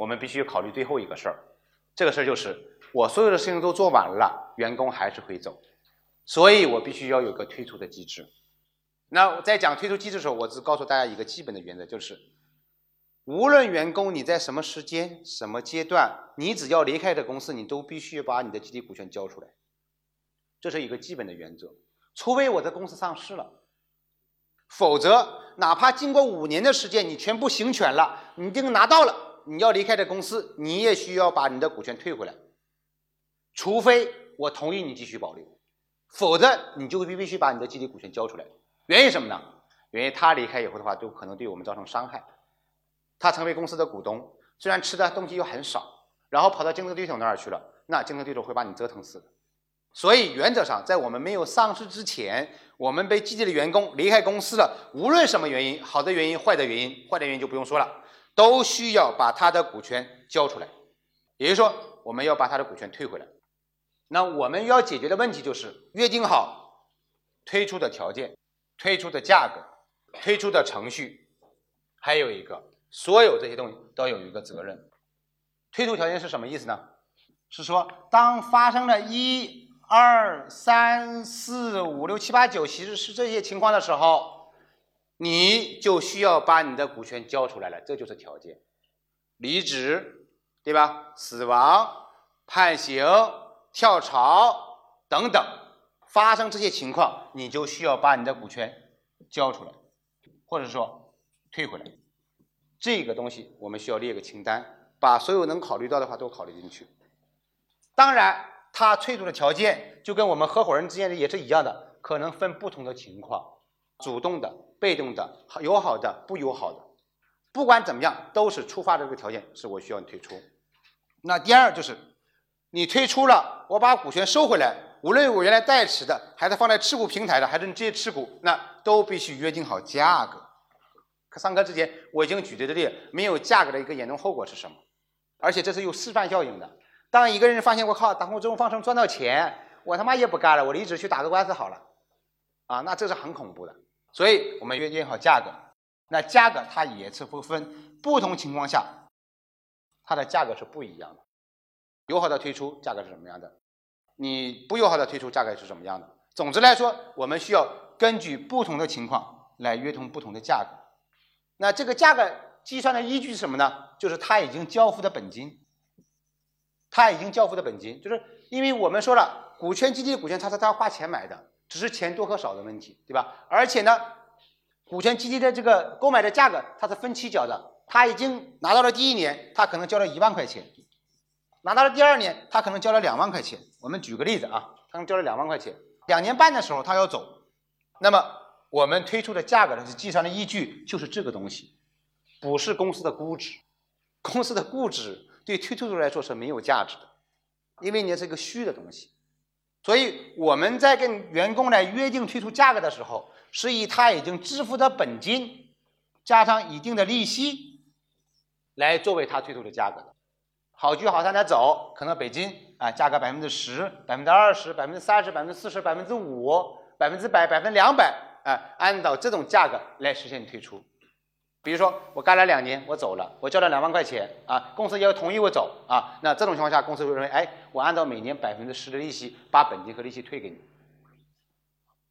我们必须考虑最后一个事儿，这个事儿就是我所有的事情都做完了，员工还是会走，所以我必须要有个退出的机制。那在讲退出机制的时候，我只告诉大家一个基本的原则，就是无论员工你在什么时间、什么阶段，你只要离开这公司，你都必须把你的集体股权交出来，这是一个基本的原则。除非我的公司上市了，否则哪怕经过五年的时间，你全部行权了，你已经拿到了，你要离开这公司，你也需要把你的股权退回来，除非我同意你继续保留，否则你就必必须把你的集体股权交出来。原因什么呢？原因他离开以后的话，就可能对我们造成伤害。他成为公司的股东，虽然吃的东西又很少，然后跑到竞争对手那儿去了，那竞争对手会把你折腾死。所以原则上，在我们没有上市之前，我们被激励的员工离开公司了，无论什么原因，好的原因、坏的原因，坏的原因就不用说了，都需要把他的股权交出来，也就是说，我们要把他的股权退回来。那我们要解决的问题就是约定好推出的条件。推出的价格、推出的程序，还有一个，所有这些东西都有一个责任。推出条件是什么意思呢？是说，当发生了一二三四五六七八九，其实是这些情况的时候，你就需要把你的股权交出来了，这就是条件。离职，对吧？死亡、判刑、跳槽等等。发生这些情况，你就需要把你的股权交出来，或者说退回来。这个东西我们需要列个清单，把所有能考虑到的话都考虑进去。当然，他退出的条件就跟我们合伙人之间的也是一样的，可能分不同的情况：主动的、被动的、友好的、不友好的。不管怎么样，都是出发的这个条件是我需要你退出。那第二就是你退出了，我把股权收回来。无论我原来代持的，还是放在持股平台的，还是你直接持股，那都必须约定好价格。可上课之前我已经举的这例，没有价格的一个严重后果是什么？而且这是有示范效应的。当一个人发现我靠，打工这种方式赚到钱，我他妈也不干了，我离职去打个官司好了，啊，那这是很恐怖的。所以我们约定好价格，那价格它也是会分不同情况下，它的价格是不一样的。友好的推出价格是什么样的？你不友好的推出价格是什么样的？总之来说，我们需要根据不同的情况来约同不同的价格。那这个价格计算的依据是什么呢？就是他已经交付的本金。他已经交付的本金，就是因为我们说了，股权激励股权他是他花钱买的，只是钱多和少的问题，对吧？而且呢，股权基金的这个购买的价格它是分期缴的，他已经拿到了第一年，他可能交了一万块钱。拿到了第二年，他可能交了两万块钱。我们举个例子啊，他能交了两万块钱，两年半的时候他要走，那么我们推出的价格呢是计算的依据就是这个东西，不是公司的估值。公司的估值对推出者来说是没有价值的，因为你是一个虚的东西。所以我们在跟员工来约定退出价格的时候，是以他已经支付的本金加上一定的利息来作为他推出的价格的。好聚好散的走，可能北京啊，价格百分之十、百分之二十、百分之三十、百分之四十、百分之五、百分之百、百分之两百，啊，按照这种价格来实现退出。比如说我干了两年，我走了，我交了两万块钱啊，公司要同意我走啊，那这种情况下，公司会认为，哎，我按照每年百分之十的利息，把本金和利息退给你。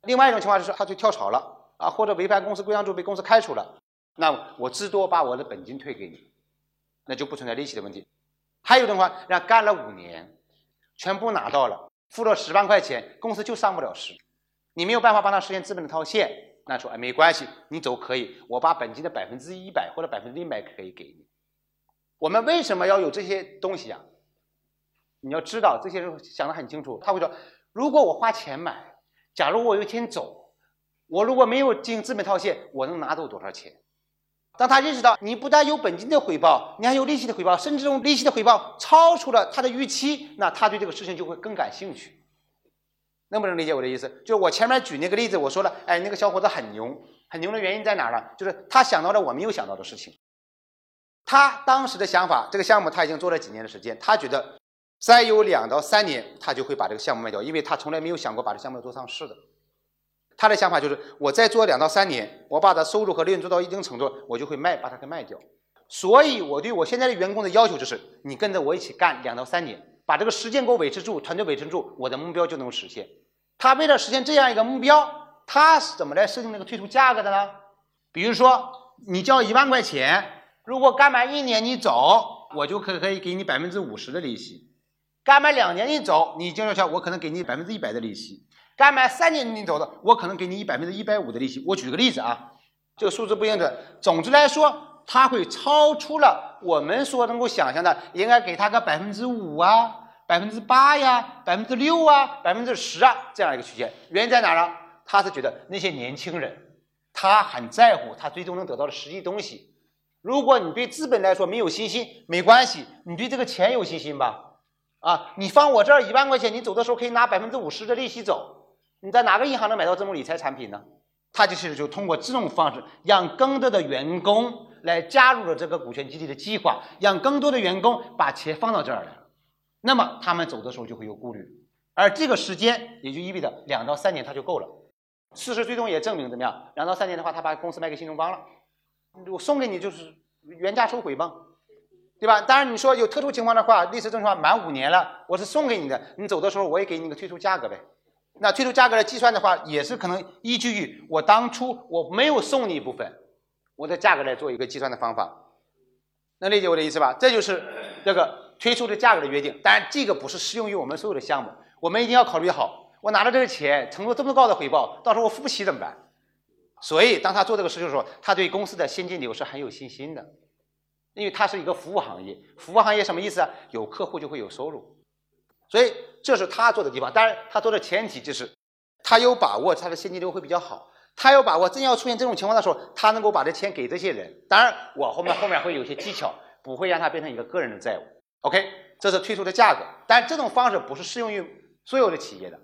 另外一种情况就是他去跳槽了啊，或者违反公司规章制度被公司开除了，那我至多把我的本金退给你，那就不存在利息的问题。还有的话，让干了五年，全部拿到了，付了十万块钱，公司就上不了市，你没有办法帮他实现资本的套现，那说哎没关系，你走可以，我把本金的百分之一百或者百分之一百可以给你。我们为什么要有这些东西啊？你要知道，这些人想得很清楚，他会说，如果我花钱买，假如我有一天走，我如果没有进行资本套现，我能拿走多少钱？当他认识到你不但有本金的回报，你还有利息的回报，甚至这种利息的回报超出了他的预期，那他对这个事情就会更感兴趣。能不能理解我的意思？就是我前面举那个例子，我说了，哎，那个小伙子很牛，很牛的原因在哪儿呢？就是他想到了我没有想到的事情。他当时的想法，这个项目他已经做了几年的时间，他觉得再有两到三年，他就会把这个项目卖掉，因为他从来没有想过把这项目做上市的。他的想法就是，我再做两到三年，我把它收入和利润做到一定程度，我就会卖，把它给卖掉。所以我对我现在的员工的要求就是，你跟着我一起干两到三年，把这个时间给我维持住，团队维持住，我的目标就能实现。他为了实现这样一个目标，他是怎么来设定那个退出价格的呢？比如说，你交一万块钱，如果干满一年你走，我就可可以给你百分之五十的利息；干满两年你走，你交交交，我可能给你百分之一百的利息；干满三年你走的，我可能给你百分之一百五的利息。我举个例子啊，这个数字不一定准。总之来说，它会超出了我们所能够想象的，应该给他个百分之五啊、百分之八呀、百分之六啊、百分之十啊这样一个区间。原因在哪儿呢？他是觉得那些年轻人。他很在乎他最终能得到的实际东西。如果你对资本来说没有信心，没关系，你对这个钱有信心吧？啊，你放我这儿一万块钱，你走的时候可以拿百分之五十的利息走。你在哪个银行能买到这种理财产品呢？他就是就通过这种方式，让更多的员工来加入了这个股权激励的计划，让更多的员工把钱放到这儿来。那么他们走的时候就会有顾虑，而这个时间也就意味着两到三年他就够了。事实最终也证明怎么样？两到三年的话，他把公司卖给新东方了，我送给你就是原价收回嘛，对吧？当然你说有特殊情况的话，历史证券满五年了，我是送给你的，你走的时候我也给你个退出价格呗。那退出价格的计算的话，也是可能依据于我当初我没有送你一部分，我的价格来做一个计算的方法，能理解我的意思吧？这就是这个推出的价格的约定。当然这个不是适用于我们所有的项目，我们一定要考虑好。我拿了这个钱，承诺这么高的回报，到时候我付不起怎么办？所以，当他做这个事情的时候，他对公司的现金流是很有信心的，因为他是一个服务行业。服务行业什么意思啊？有客户就会有收入，所以这是他做的地方。当然，他做的前提就是他有把握，他的现金流会比较好。他有把握，真要出现这种情况的时候，他能够把这钱给这些人。当然，我后面后面会有些技巧，不会让他变成一个个人的债务。OK，这是退出的价格，但这种方式不是适用于所有的企业的。